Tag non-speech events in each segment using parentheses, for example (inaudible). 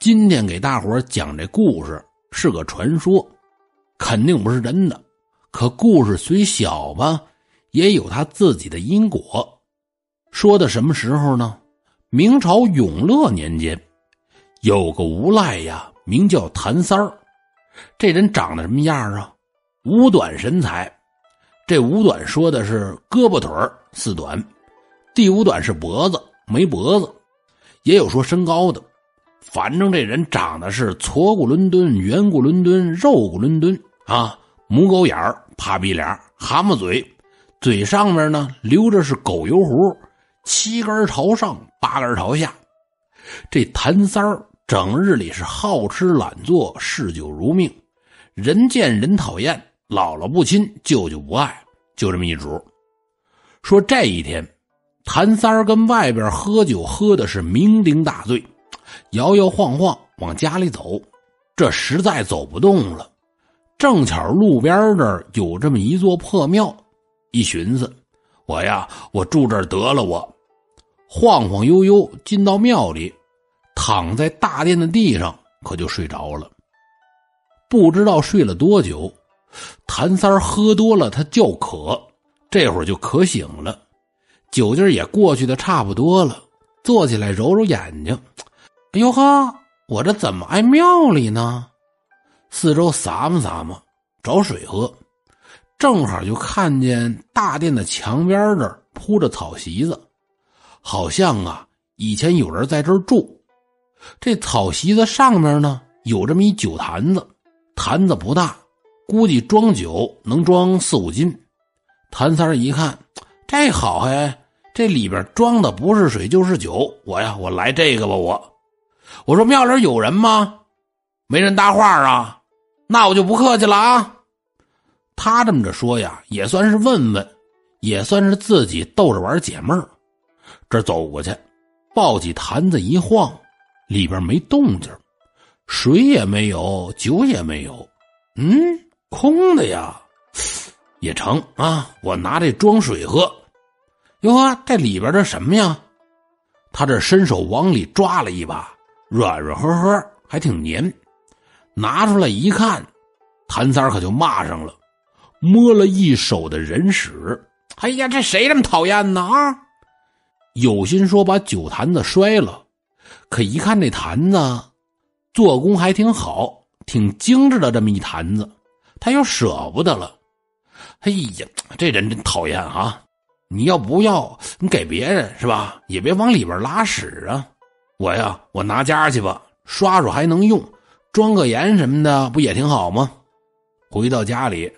今天给大伙讲这故事是个传说，肯定不是真的。可故事虽小吧，也有他自己的因果。说的什么时候呢？明朝永乐年间，有个无赖呀，名叫谭三儿。这人长得什么样啊？五短身材。这五短说的是胳膊腿四短，第五短是脖子没脖子，也有说身高的。反正这人长得是矬骨伦敦、圆骨伦敦、肉骨伦敦啊，母狗眼儿、趴鼻脸、蛤蟆嘴，嘴上面呢留着是狗油胡，七根朝上，八根朝下。这谭三儿整日里是好吃懒做，嗜酒如命，人见人讨厌。姥姥不亲，舅舅不爱，就这么一主。说这一天，谭三儿跟外边喝酒，喝的是酩酊大醉，摇摇晃晃往家里走。这实在走不动了，正巧路边这儿有这么一座破庙，一寻思，我呀，我住这儿得了。我晃晃悠悠进到庙里，躺在大殿的地上，可就睡着了。不知道睡了多久。谭三喝多了，他叫渴，这会儿就渴醒了，酒劲也过去的差不多了，坐起来揉揉眼睛，哎呦呵，我这怎么挨庙里呢？四周撒嘛撒嘛，找水喝，正好就看见大殿的墙边这儿铺着草席子，好像啊以前有人在这儿住。这草席子上面呢有这么一酒坛子，坛子不大。估计装酒能装四五斤，谭三一看，这好嘿，这里边装的不是水就是酒。我呀，我来这个吧，我。我说庙里有人吗？没人搭话啊，那我就不客气了啊。他这么着说呀，也算是问问，也算是自己逗着玩解闷儿。这走过去，抱起坛子一晃，里边没动静，水也没有，酒也没有，嗯。空的呀，也成啊！我拿这装水喝。哟呵，这里边这什么呀？他这伸手往里抓了一把，软软和和，还挺黏。拿出来一看，谭三可就骂上了，摸了一手的人屎。哎呀，这谁这么讨厌呢？啊！有心说把酒坛子摔了，可一看这坛子，做工还挺好，挺精致的这么一坛子。他又舍不得了，哎呀，这人真讨厌啊！你要不要？你给别人是吧？也别往里边拉屎啊！我呀，我拿家去吧，刷刷还能用，装个盐什么的不也挺好吗？回到家里，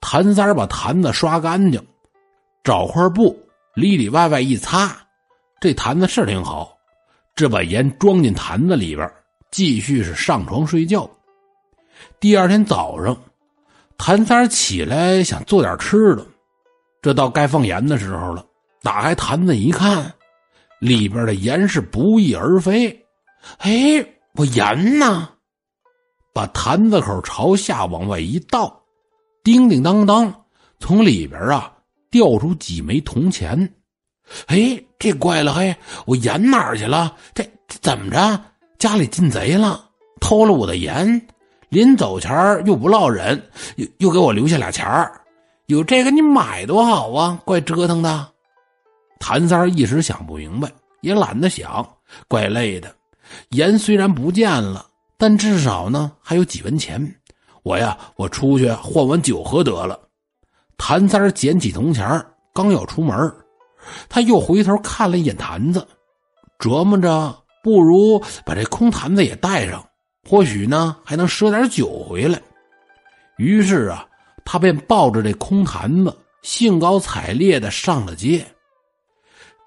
谭三把坛子刷干净，找块布里里外外一擦，这坛子是挺好。这把盐装进坛子里边，继续是上床睡觉。第二天早上。谭三起来想做点吃的，这到该放盐的时候了。打开坛子一看，里边的盐是不翼而飞。哎，我盐呢？把坛子口朝下往外一倒，叮叮当当，从里边啊掉出几枚铜钱。哎，这怪了！嘿，我盐哪去了？这怎么着？家里进贼了，偷了我的盐？临走前又不落忍，又又给我留下俩钱儿，有这个你买多好啊！怪折腾的。谭三儿一时想不明白，也懒得想，怪累的。盐虽然不见了，但至少呢还有几文钱。我呀，我出去换碗酒喝得了。谭三儿捡起铜钱刚要出门，他又回头看了一眼坛子，琢磨着不如把这空坛子也带上。或许呢，还能赊点酒回来。于是啊，他便抱着这空坛子，兴高采烈的上了街。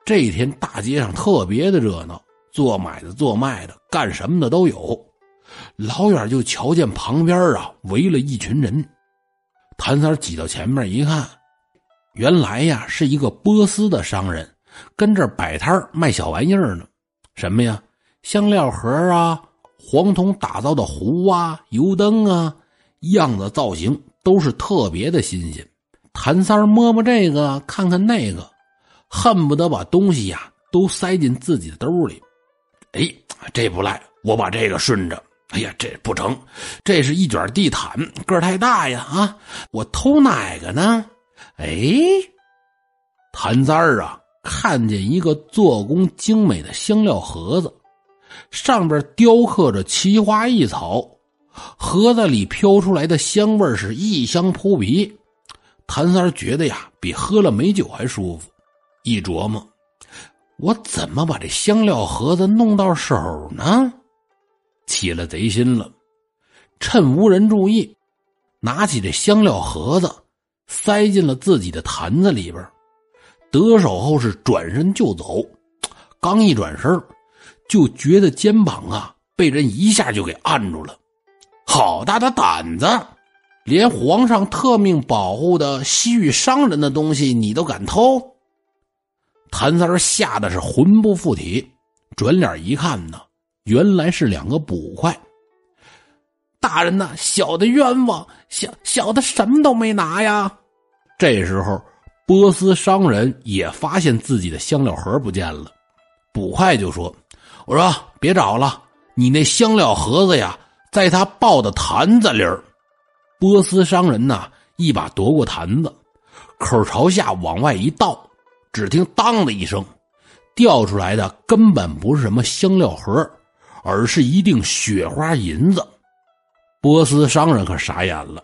这一天大街上特别的热闹，做买的、做卖的、干什么的都有。老远就瞧见旁边啊围了一群人。谭三挤到前面一看，原来呀是一个波斯的商人，跟这摆摊卖小玩意儿呢。什么呀，香料盒啊。黄铜打造的壶啊、油灯啊，样子造型都是特别的新鲜。谭三摸摸这个，看看那个，恨不得把东西呀都塞进自己的兜里。哎，这不赖，我把这个顺着。哎呀，这不成，这是一卷地毯，个儿太大呀！啊，我偷哪个呢？哎，谭三儿啊，看见一个做工精美的香料盒子，上边雕刻着奇花异草，盒子里飘出来的香味是异香扑鼻。谭三儿觉得呀，比喝了美酒还舒服。一琢磨，我怎么把这香料盒子弄到手呢？起了贼心了，趁无人注意，拿起这香料盒子，塞进了自己的坛子里边。得手后是转身就走，刚一转身，就觉得肩膀啊被人一下就给按住了。好大的胆子，连皇上特命保护的西域商人的东西你都敢偷！谭三吓得是魂不附体，转脸一看呢。原来是两个捕快。大人呐，小的冤枉，小小的什么都没拿呀。这时候，波斯商人也发现自己的香料盒不见了，捕快就说：“我说别找了，你那香料盒子呀，在他抱的坛子里儿。”波斯商人呐，一把夺过坛子，口朝下往外一倒，只听“当”的一声，掉出来的根本不是什么香料盒。而是一锭雪花银子，波斯商人可傻眼了。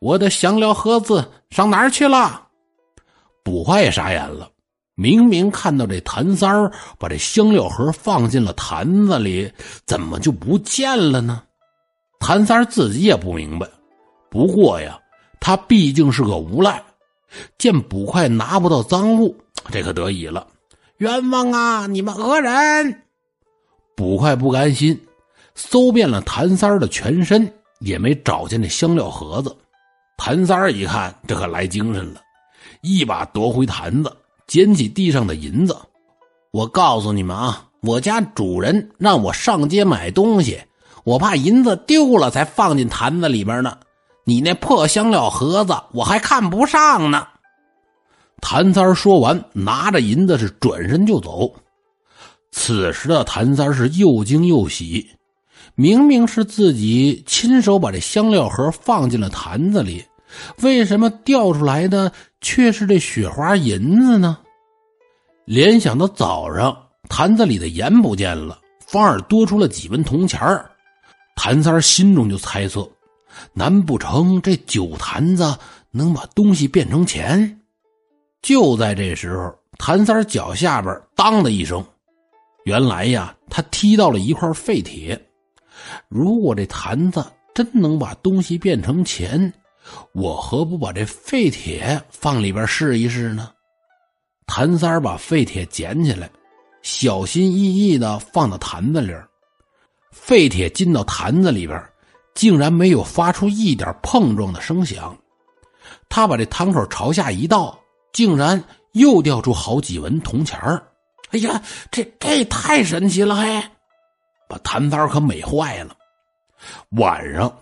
我的香料盒子上哪儿去了？捕快也傻眼了。明明看到这谭三儿把这香料盒放进了坛子里，怎么就不见了呢？谭三自己也不明白。不过呀，他毕竟是个无赖，见捕快拿不到赃物，这可得意了。冤枉啊！你们讹人！捕快不甘心，搜遍了谭三儿的全身，也没找见那香料盒子。谭三儿一看，这可来精神了，一把夺回坛子，捡起地上的银子。我告诉你们啊，我家主人让我上街买东西，我怕银子丢了，才放进坛子里边呢。你那破香料盒子，我还看不上呢。谭三儿说完，拿着银子是转身就走。此时的谭三是又惊又喜，明明是自己亲手把这香料盒放进了坛子里，为什么掉出来的却是这雪花银子呢？联想到早上坛子里的盐不见了，反而多出了几文铜钱谭三心中就猜测：难不成这酒坛子能把东西变成钱？就在这时候，谭三脚下边“当”的一声。原来呀，他踢到了一块废铁。如果这坛子真能把东西变成钱，我何不把这废铁放里边试一试呢？谭三把废铁捡起来，小心翼翼的放到坛子里。废铁进到坛子里边，竟然没有发出一点碰撞的声响。他把这坛口朝下一倒，竟然又掉出好几文铜钱儿。哎呀，这这太神奇了！嘿，把谭三儿可美坏了。晚上，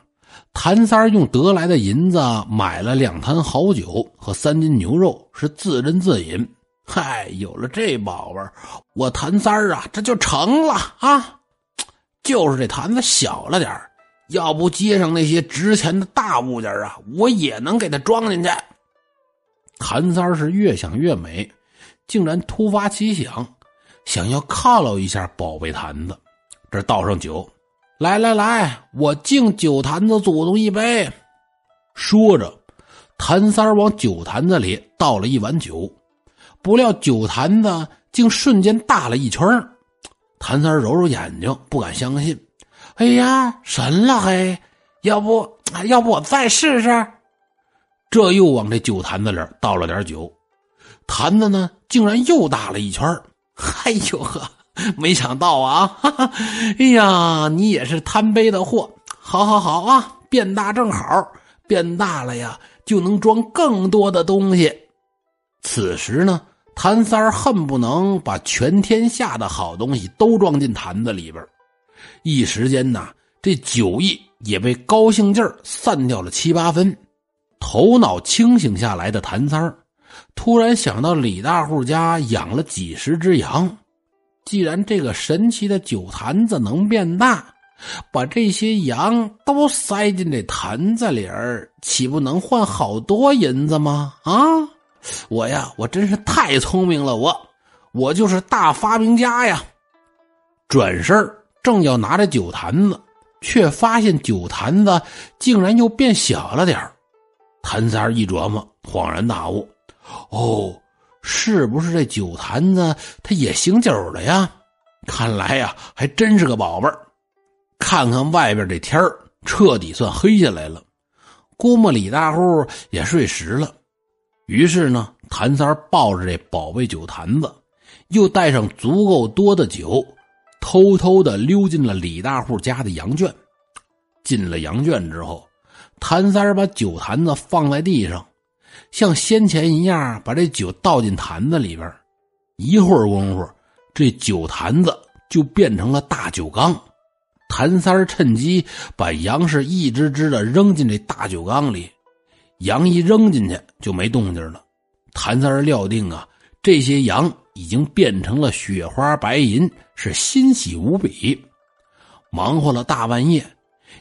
谭三儿用得来的银子买了两坛好酒和三斤牛肉，是自斟自饮。嗨，有了这宝贝儿我谭三儿啊，这就成了啊！就是这坛子小了点儿要不街上那些值钱的大物件啊，我也能给它装进去。谭三是越想越美。竟然突发奇想，想要犒劳一下宝贝坛子。这倒上酒，来来来，我敬酒坛子祖宗一杯。说着，谭三往酒坛子里倒了一碗酒，不料酒坛子竟瞬间大了一圈谭三揉揉眼睛，不敢相信：“哎呀，神了嘿！要不要不我再试试？”这又往这酒坛子里倒了点酒。坛子呢，竟然又大了一圈 (laughs) 哎呦呵，没想到啊！哈哈，哎呀，你也是贪杯的货！好好好啊，变大正好，变大了呀，就能装更多的东西。此时呢，谭三儿恨不能把全天下的好东西都装进坛子里边一时间呐，这酒意也被高兴劲儿散掉了七八分。头脑清醒下来的谭三儿。突然想到李大户家养了几十只羊，既然这个神奇的酒坛子能变大，把这些羊都塞进这坛子里儿，岂不能换好多银子吗？啊，我呀，我真是太聪明了，我，我就是大发明家呀！转身正要拿着酒坛子，却发现酒坛子竟然又变小了点谭三一琢磨，恍然大悟：哦。是不是这酒坛子它也醒酒了呀？看来呀，还真是个宝贝儿。看看外边这天儿，彻底算黑下来了。估摸李大户也睡实了。于是呢，谭三抱着这宝贝酒坛子，又带上足够多的酒，偷偷的溜进了李大户家的羊圈。进了羊圈之后，谭三把酒坛子放在地上。像先前一样，把这酒倒进坛子里边，一会儿功夫，这酒坛子就变成了大酒缸。谭三趁机把羊是一只只的扔进这大酒缸里，羊一扔进去就没动静了。谭三料定啊，这些羊已经变成了雪花白银，是欣喜无比。忙活了大半夜，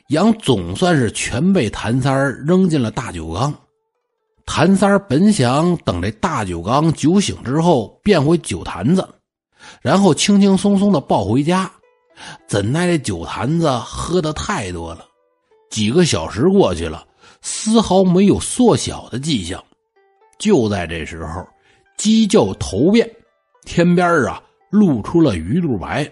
羊总算是全被谭三儿扔进了大酒缸。谭三儿本想等这大酒缸酒醒之后变回酒坛子，然后轻轻松松的抱回家，怎奈这酒坛子喝的太多了，几个小时过去了，丝毫没有缩小的迹象。就在这时候，鸡叫头变，天边啊露出了鱼肚白，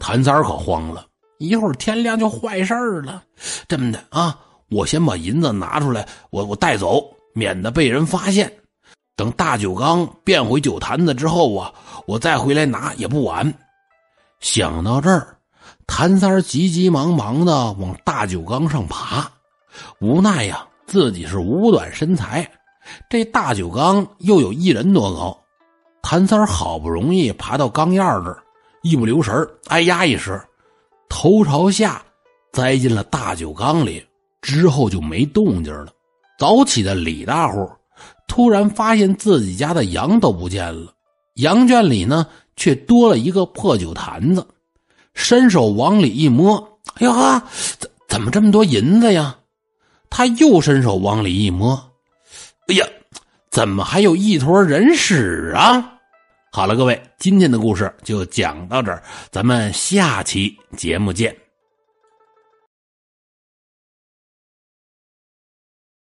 谭三儿可慌了，一会儿天亮就坏事了。这么的啊，我先把银子拿出来，我我带走。免得被人发现，等大酒缸变回酒坛子之后啊，我再回来拿也不晚。想到这儿，谭三急急忙忙的往大酒缸上爬，无奈呀，自己是五短身材，这大酒缸又有一人多高。谭三好不容易爬到缸沿儿这儿，一不留神哎呀一声，头朝下栽进了大酒缸里，之后就没动静了。早起的李大户突然发现自己家的羊都不见了，羊圈里呢却多了一个破酒坛子，伸手往里一摸，哎呀，怎怎么这么多银子呀？他又伸手往里一摸，哎呀，怎么还有一坨人屎啊？好了，各位，今天的故事就讲到这儿，咱们下期节目见。